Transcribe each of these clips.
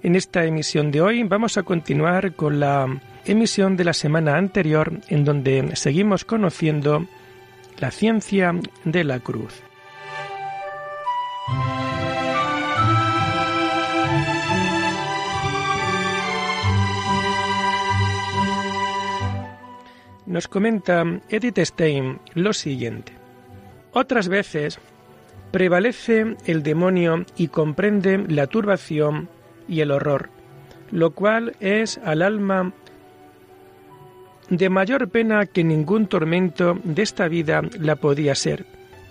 En esta emisión de hoy vamos a continuar con la emisión de la semana anterior en donde seguimos conociendo la ciencia de la cruz. Nos comenta Edith Stein lo siguiente. Otras veces prevalece el demonio y comprende la turbación y el horror, lo cual es al alma de mayor pena que ningún tormento de esta vida la podía ser,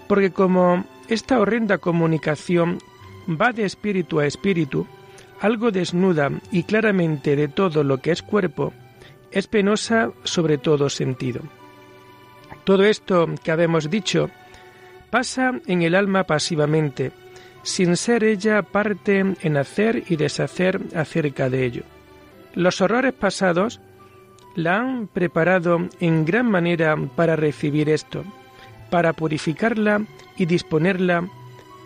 porque como esta horrenda comunicación va de espíritu a espíritu, algo desnuda y claramente de todo lo que es cuerpo, es penosa sobre todo sentido. Todo esto que habemos dicho pasa en el alma pasivamente, sin ser ella parte en hacer y deshacer acerca de ello. Los horrores pasados la han preparado en gran manera para recibir esto, para purificarla y disponerla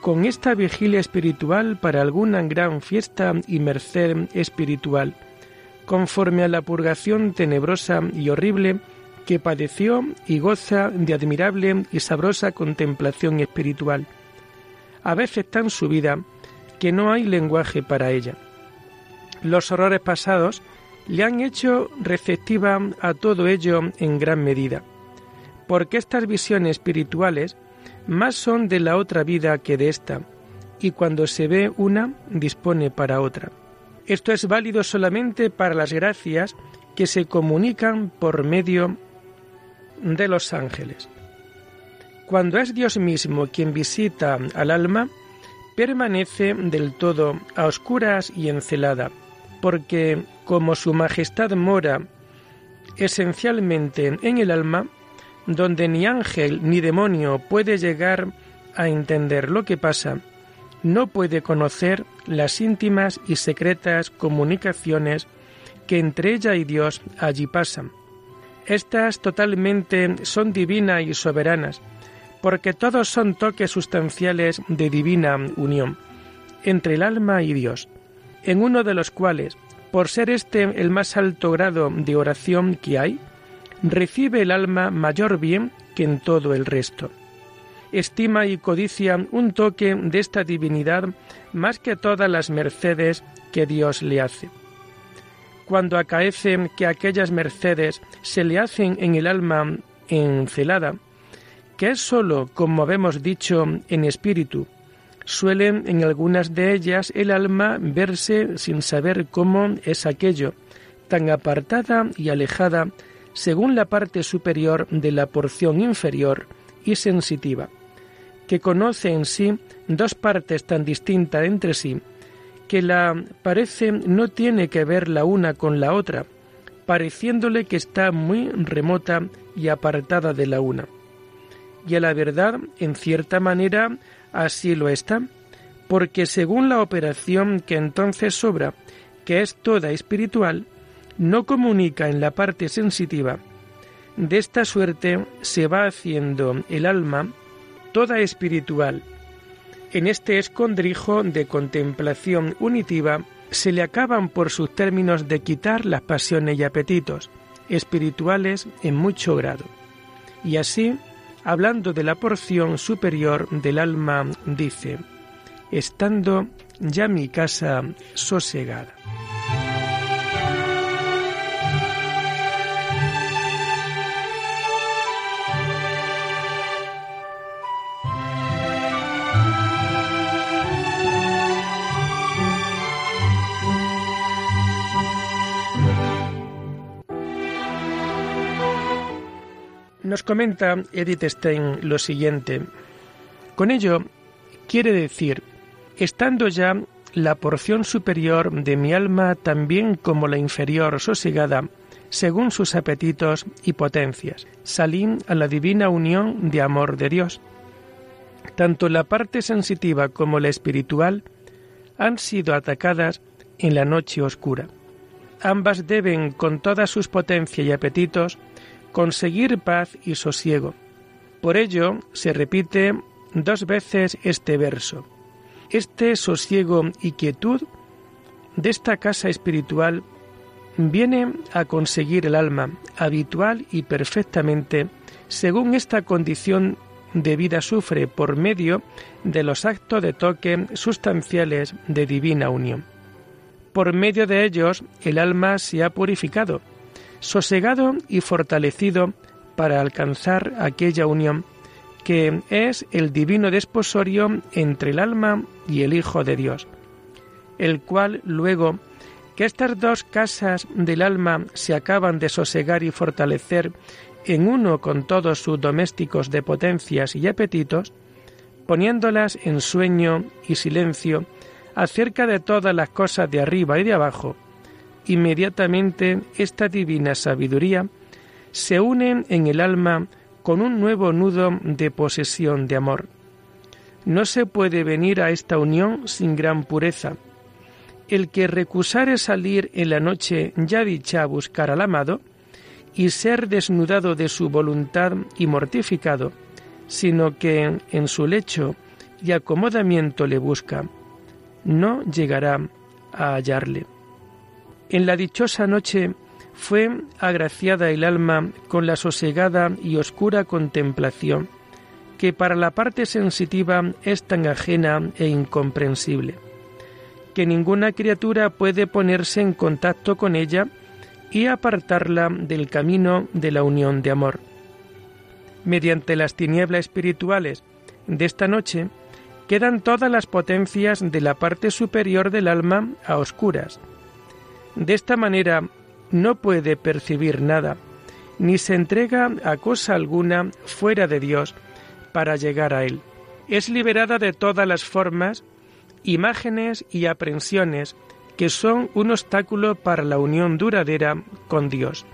con esta vigilia espiritual para alguna gran fiesta y merced espiritual, conforme a la purgación tenebrosa y horrible que padeció y goza de admirable y sabrosa contemplación espiritual a veces tan subida que no hay lenguaje para ella. Los horrores pasados le han hecho receptiva a todo ello en gran medida, porque estas visiones espirituales más son de la otra vida que de esta, y cuando se ve una, dispone para otra. Esto es válido solamente para las gracias que se comunican por medio de los ángeles. Cuando es Dios mismo quien visita al alma, permanece del todo a oscuras y encelada, porque como su majestad mora esencialmente en el alma, donde ni ángel ni demonio puede llegar a entender lo que pasa, no puede conocer las íntimas y secretas comunicaciones que entre ella y Dios allí pasan. Estas totalmente son divinas y soberanas, porque todos son toques sustanciales de divina unión entre el alma y Dios, en uno de los cuales, por ser este el más alto grado de oración que hay, recibe el alma mayor bien que en todo el resto. Estima y codicia un toque de esta divinidad más que todas las mercedes que Dios le hace. Cuando acaece que aquellas mercedes se le hacen en el alma encelada, que es sólo, como habemos dicho, en espíritu. Suele en algunas de ellas el alma verse sin saber cómo es aquello, tan apartada y alejada según la parte superior de la porción inferior y sensitiva, que conoce en sí dos partes tan distintas entre sí, que la parece no tiene que ver la una con la otra, pareciéndole que está muy remota y apartada de la una y a la verdad, en cierta manera, así lo está, porque según la operación que entonces sobra, que es toda espiritual, no comunica en la parte sensitiva. De esta suerte se va haciendo el alma toda espiritual. En este escondrijo de contemplación unitiva se le acaban por sus términos de quitar las pasiones y apetitos espirituales en mucho grado. Y así hablando de la porción superior del alma, dice, estando ya mi casa sosegada. Nos comenta Edith Stein lo siguiente. Con ello quiere decir, estando ya la porción superior de mi alma también como la inferior sosegada, según sus apetitos y potencias. Salí a la divina unión de amor de Dios. Tanto la parte sensitiva como la espiritual han sido atacadas en la noche oscura. Ambas deben, con todas sus potencias y apetitos, conseguir paz y sosiego. Por ello se repite dos veces este verso. Este sosiego y quietud de esta casa espiritual viene a conseguir el alma habitual y perfectamente según esta condición de vida sufre por medio de los actos de toque sustanciales de divina unión. Por medio de ellos el alma se ha purificado, sosegado y fortalecido para alcanzar aquella unión que es el divino desposorio entre el alma y el Hijo de Dios, el cual luego que estas dos casas del alma se acaban de sosegar y fortalecer en uno con todos sus domésticos de potencias y apetitos, poniéndolas en sueño y silencio acerca de todas las cosas de arriba y de abajo, inmediatamente esta divina sabiduría se une en el alma con un nuevo nudo de posesión de amor. No se puede venir a esta unión sin gran pureza. El que recusare salir en la noche ya dicha a buscar al amado, y ser desnudado de su voluntad y mortificado, sino que en su lecho y acomodamiento le busca, no llegará a hallarle. En la dichosa noche fue agraciada el alma con la sosegada y oscura contemplación, que para la parte sensitiva es tan ajena e incomprensible, que ninguna criatura puede ponerse en contacto con ella y apartarla del camino de la unión de amor. Mediante las tinieblas espirituales de esta noche quedan todas las potencias de la parte superior del alma a oscuras. De esta manera no puede percibir nada, ni se entrega a cosa alguna fuera de Dios para llegar a Él. Es liberada de todas las formas, imágenes y aprensiones que son un obstáculo para la unión duradera con Dios.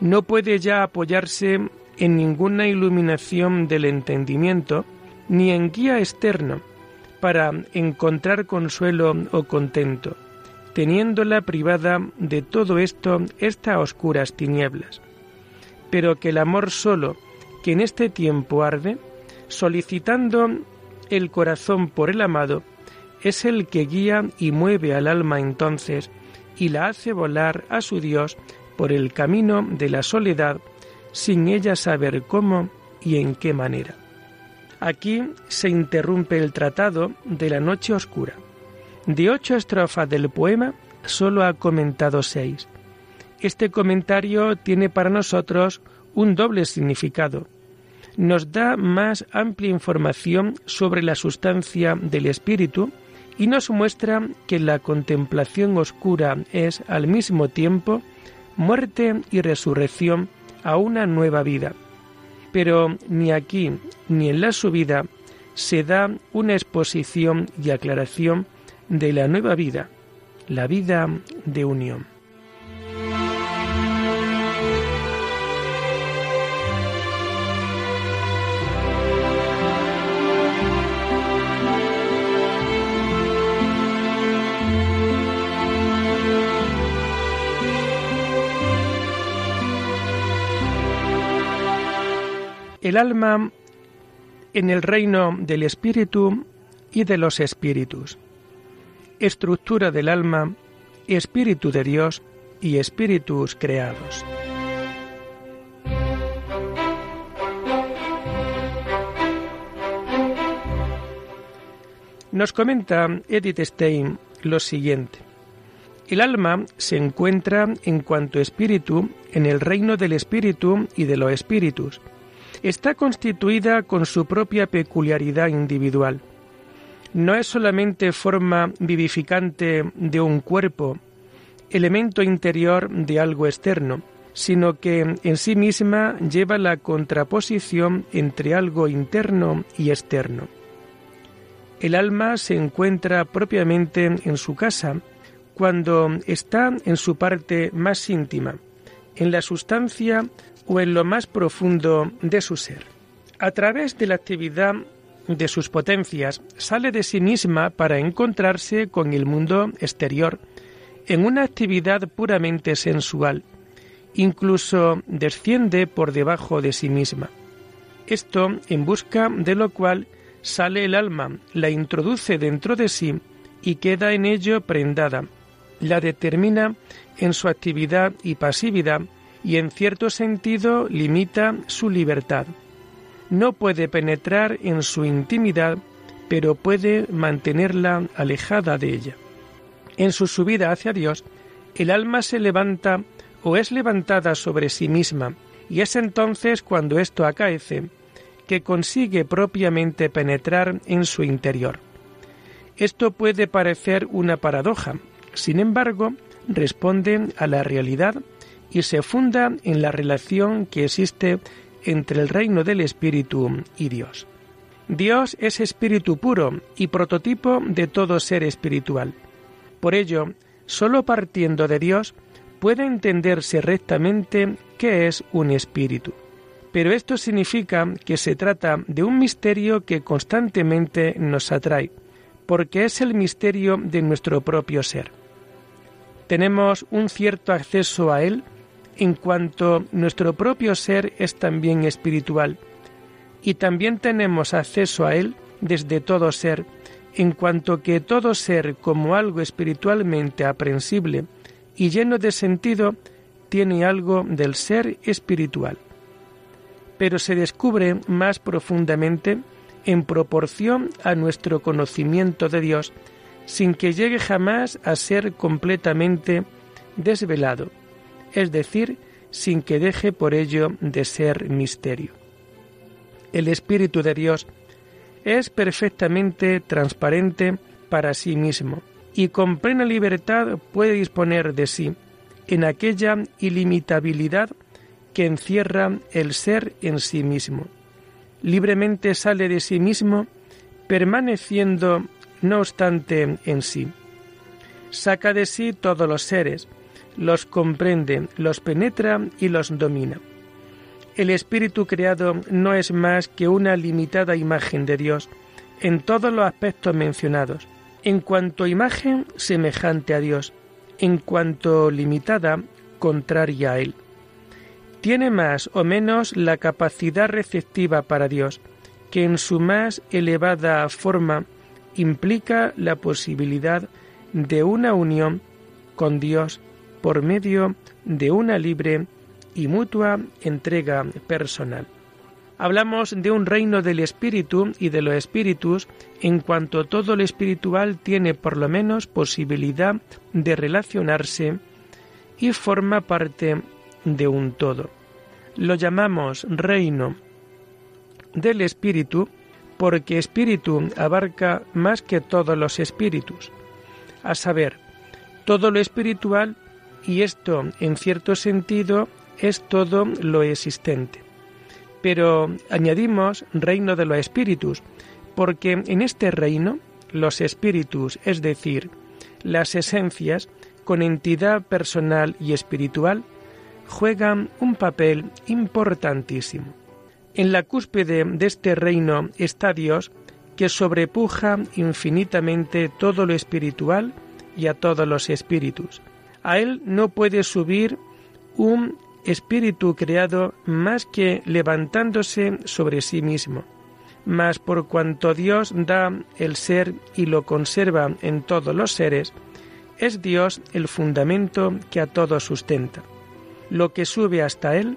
No puede ya apoyarse en ninguna iluminación del entendimiento ni en guía externo para encontrar consuelo o contento, teniéndola privada de todo esto estas oscuras tinieblas. Pero que el amor solo, que en este tiempo arde, solicitando el corazón por el amado, es el que guía y mueve al alma entonces y la hace volar a su Dios por el camino de la soledad sin ella saber cómo y en qué manera. Aquí se interrumpe el tratado de la noche oscura. De ocho estrofas del poema solo ha comentado seis. Este comentario tiene para nosotros un doble significado. Nos da más amplia información sobre la sustancia del espíritu, y nos muestra que la contemplación oscura es al mismo tiempo muerte y resurrección a una nueva vida. Pero ni aquí ni en la subida se da una exposición y aclaración de la nueva vida, la vida de unión. el alma en el reino del espíritu y de los espíritus. Estructura del alma, espíritu de Dios y espíritus creados. Nos comenta Edith Stein lo siguiente. El alma se encuentra en cuanto espíritu en el reino del espíritu y de los espíritus, está constituida con su propia peculiaridad individual. No es solamente forma vivificante de un cuerpo, elemento interior de algo externo, sino que en sí misma lleva la contraposición entre algo interno y externo. el alma se encuentra propiamente en su casa, cuando está en su parte más íntima, en la sustancia o en lo más profundo de su ser. A través de la actividad de sus potencias sale de sí misma para encontrarse con el mundo exterior en una actividad puramente sensual, incluso desciende por debajo de sí misma. Esto en busca de lo cual sale el alma, la introduce dentro de sí y queda en ello prendada, la determina en su actividad y pasividad y en cierto sentido limita su libertad. No puede penetrar en su intimidad, pero puede mantenerla alejada de ella. En su subida hacia Dios, el alma se levanta o es levantada sobre sí misma, y es entonces cuando esto acaece, que consigue propiamente penetrar en su interior. Esto puede parecer una paradoja, sin embargo, responde a la realidad y se funda en la relación que existe entre el reino del Espíritu y Dios. Dios es espíritu puro y prototipo de todo ser espiritual. Por ello, sólo partiendo de Dios puede entenderse rectamente qué es un espíritu. Pero esto significa que se trata de un misterio que constantemente nos atrae, porque es el misterio de nuestro propio ser. Tenemos un cierto acceso a él en cuanto nuestro propio ser es también espiritual, y también tenemos acceso a él desde todo ser, en cuanto que todo ser como algo espiritualmente aprensible y lleno de sentido tiene algo del ser espiritual. Pero se descubre más profundamente en proporción a nuestro conocimiento de Dios, sin que llegue jamás a ser completamente desvelado, es decir, sin que deje por ello de ser misterio. El Espíritu de Dios es perfectamente transparente para sí mismo y con plena libertad puede disponer de sí en aquella ilimitabilidad que encierra el ser en sí mismo. Libremente sale de sí mismo, permaneciendo no obstante en sí. Saca de sí todos los seres, los comprende, los penetra y los domina. El espíritu creado no es más que una limitada imagen de Dios en todos los aspectos mencionados, en cuanto imagen semejante a Dios, en cuanto limitada contraria a Él tiene más o menos la capacidad receptiva para Dios, que en su más elevada forma implica la posibilidad de una unión con Dios por medio de una libre y mutua entrega personal. Hablamos de un reino del espíritu y de los espíritus en cuanto todo lo espiritual tiene por lo menos posibilidad de relacionarse y forma parte de un todo. Lo llamamos reino del espíritu porque espíritu abarca más que todos los espíritus, a saber, todo lo espiritual y esto en cierto sentido es todo lo existente. Pero añadimos reino de los espíritus, porque en este reino los espíritus, es decir, las esencias, con entidad personal y espiritual, juegan un papel importantísimo. En la cúspide de este reino está Dios, que sobrepuja infinitamente todo lo espiritual y a todos los espíritus. A Él no puede subir un espíritu creado más que levantándose sobre sí mismo. Mas por cuanto Dios da el ser y lo conserva en todos los seres, es Dios el fundamento que a todos sustenta lo que sube hasta él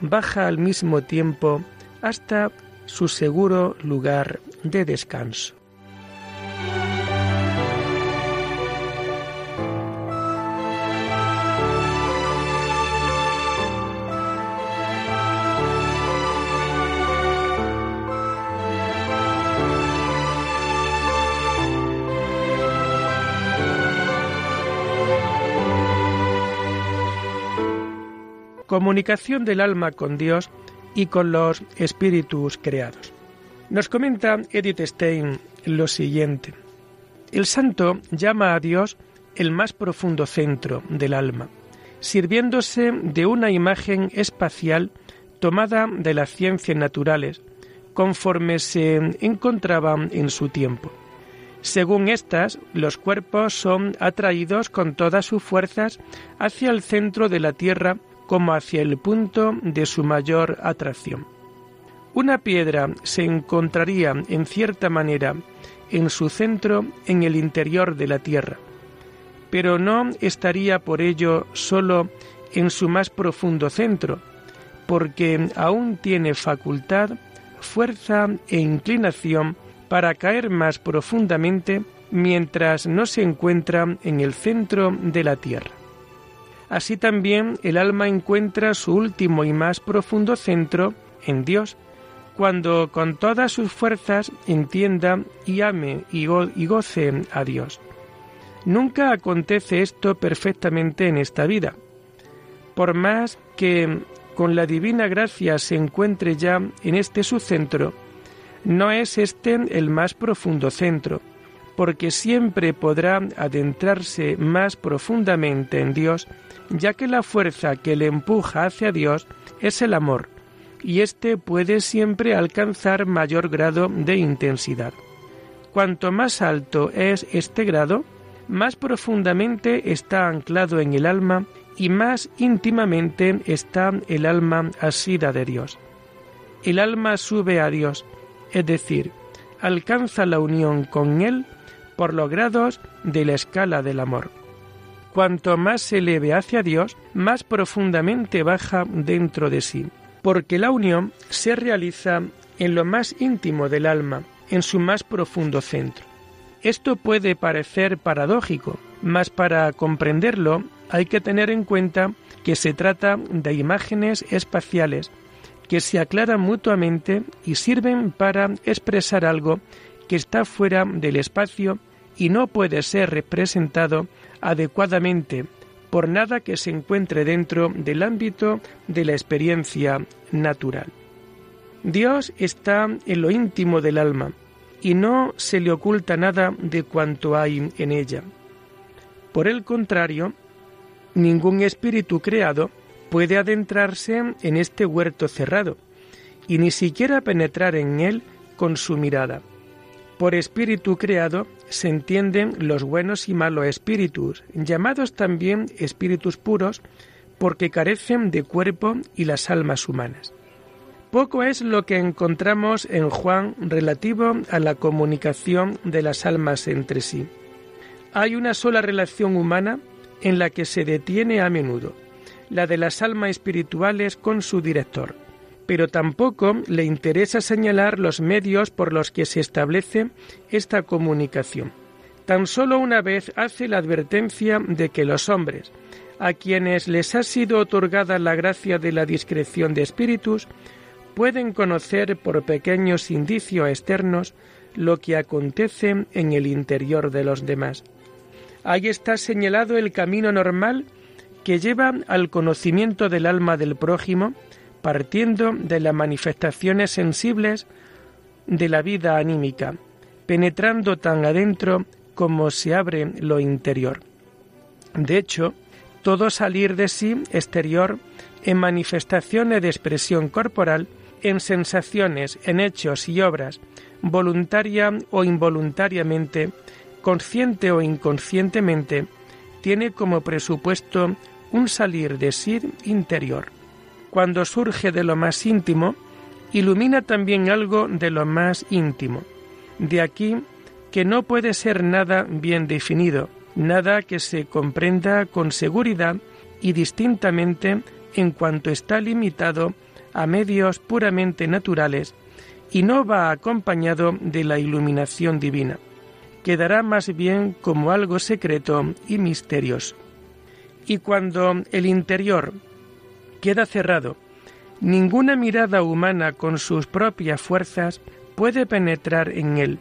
baja al mismo tiempo hasta su seguro lugar de descanso. Comunicación del alma con Dios y con los espíritus creados. Nos comenta Edith Stein lo siguiente. El santo llama a Dios el más profundo centro del alma, sirviéndose de una imagen espacial tomada de las ciencias naturales, conforme se encontraba en su tiempo. Según estas, los cuerpos son atraídos con todas sus fuerzas hacia el centro de la Tierra como hacia el punto de su mayor atracción. Una piedra se encontraría en cierta manera en su centro en el interior de la Tierra, pero no estaría por ello solo en su más profundo centro, porque aún tiene facultad, fuerza e inclinación para caer más profundamente mientras no se encuentra en el centro de la tierra. Así también el alma encuentra su último y más profundo centro en Dios, cuando con todas sus fuerzas entienda y ame y, goce a Dios. Nunca acontece esto perfectamente en esta vida. Por más que con la divina gracia se encuentre ya en este su centro, no es este el más profundo centro, porque siempre podrá adentrarse más profundamente en Dios, ya que la fuerza que le empuja hacia Dios es el amor, y éste puede siempre alcanzar mayor grado de intensidad. Cuanto más alto es este grado, más profundamente está anclado en el alma y más íntimamente está el alma asida de Dios. El alma sube a Dios, es decir, alcanza la unión con Él por los grados de la escala del amor. Cuanto más se eleve hacia Dios, más profundamente baja dentro de sí porque la unión se realiza en lo más íntimo del alma, en su más profundo centro. Esto puede parecer paradójico, mas para comprenderlo hay que tener en cuenta que se trata de imágenes espaciales que se aclaran mutuamente y sirven para expresar algo que está fuera del espacio y no puede ser representado adecuadamente por nada que se encuentre dentro del ámbito de la experiencia natural. Dios está en lo íntimo del alma y no se le oculta nada de cuanto hay en ella. Por el contrario, ningún espíritu creado puede adentrarse en este huerto cerrado y ni siquiera penetrar en él con su mirada. Por espíritu creado se entienden los buenos y malos espíritus, llamados también espíritus puros, porque carecen de cuerpo y las almas humanas. Poco es lo que encontramos en Juan relativo a la comunicación de las almas entre sí. Hay una sola relación humana en la que se detiene a menudo, la de las almas espirituales con su director pero tampoco le interesa señalar los medios por los que se establece esta comunicación. Tan solo una vez hace la advertencia de que los hombres, a quienes les ha sido otorgada la gracia de la discreción de espíritus, pueden conocer por pequeños indicios externos lo que acontece en el interior de los demás. Ahí está señalado el camino normal que lleva al conocimiento del alma del prójimo, partiendo de las manifestaciones sensibles de la vida anímica, penetrando tan adentro como se abre lo interior. De hecho, todo salir de sí exterior en manifestaciones de expresión corporal, en sensaciones, en hechos y obras, voluntaria o involuntariamente, consciente o inconscientemente, tiene como presupuesto un salir de sí interior cuando surge de lo más íntimo, ilumina también algo de lo más íntimo. De aquí que no puede ser nada bien definido, nada que se comprenda con seguridad y distintamente en cuanto está limitado a medios puramente naturales y no va acompañado de la iluminación divina. Quedará más bien como algo secreto y misterioso. Y cuando el interior queda cerrado. Ninguna mirada humana con sus propias fuerzas puede penetrar en él.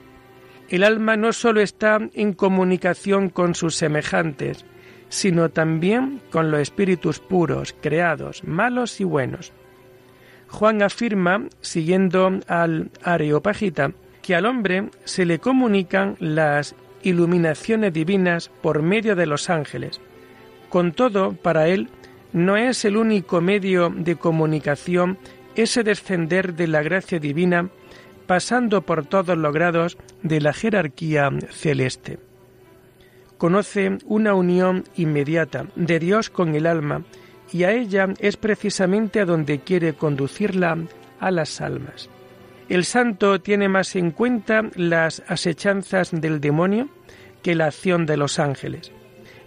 El alma no sólo está en comunicación con sus semejantes, sino también con los espíritus puros, creados, malos y buenos. Juan afirma, siguiendo al Areopagita, que al hombre se le comunican las iluminaciones divinas por medio de los ángeles. Con todo, para él no es el único medio de comunicación ese descender de la gracia divina pasando por todos los grados de la jerarquía celeste. Conoce una unión inmediata de Dios con el alma y a ella es precisamente a donde quiere conducirla a las almas. El santo tiene más en cuenta las asechanzas del demonio que la acción de los ángeles.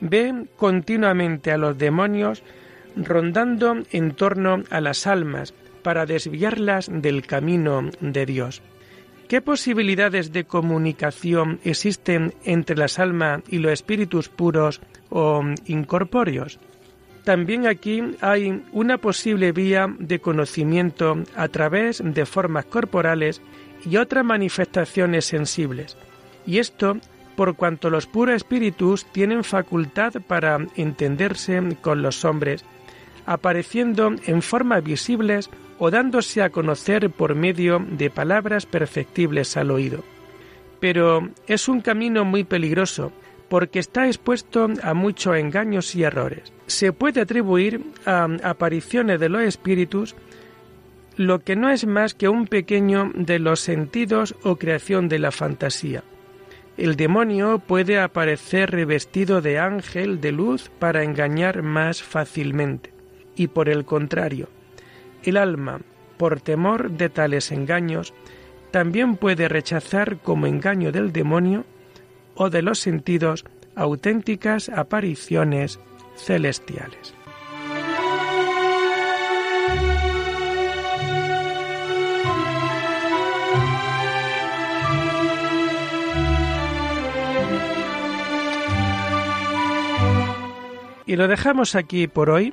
Ve continuamente a los demonios rondando en torno a las almas para desviarlas del camino de Dios. ¿Qué posibilidades de comunicación existen entre las almas y los espíritus puros o incorpóreos? También aquí hay una posible vía de conocimiento a través de formas corporales y otras manifestaciones sensibles. Y esto por cuanto los puros espíritus tienen facultad para entenderse con los hombres, apareciendo en formas visibles o dándose a conocer por medio de palabras perfectibles al oído. Pero es un camino muy peligroso, porque está expuesto a muchos engaños y errores. Se puede atribuir a apariciones de los espíritus lo que no es más que un pequeño de los sentidos o creación de la fantasía. El demonio puede aparecer revestido de ángel de luz para engañar más fácilmente. Y por el contrario, el alma, por temor de tales engaños, también puede rechazar como engaño del demonio o de los sentidos auténticas apariciones celestiales. Y lo dejamos aquí por hoy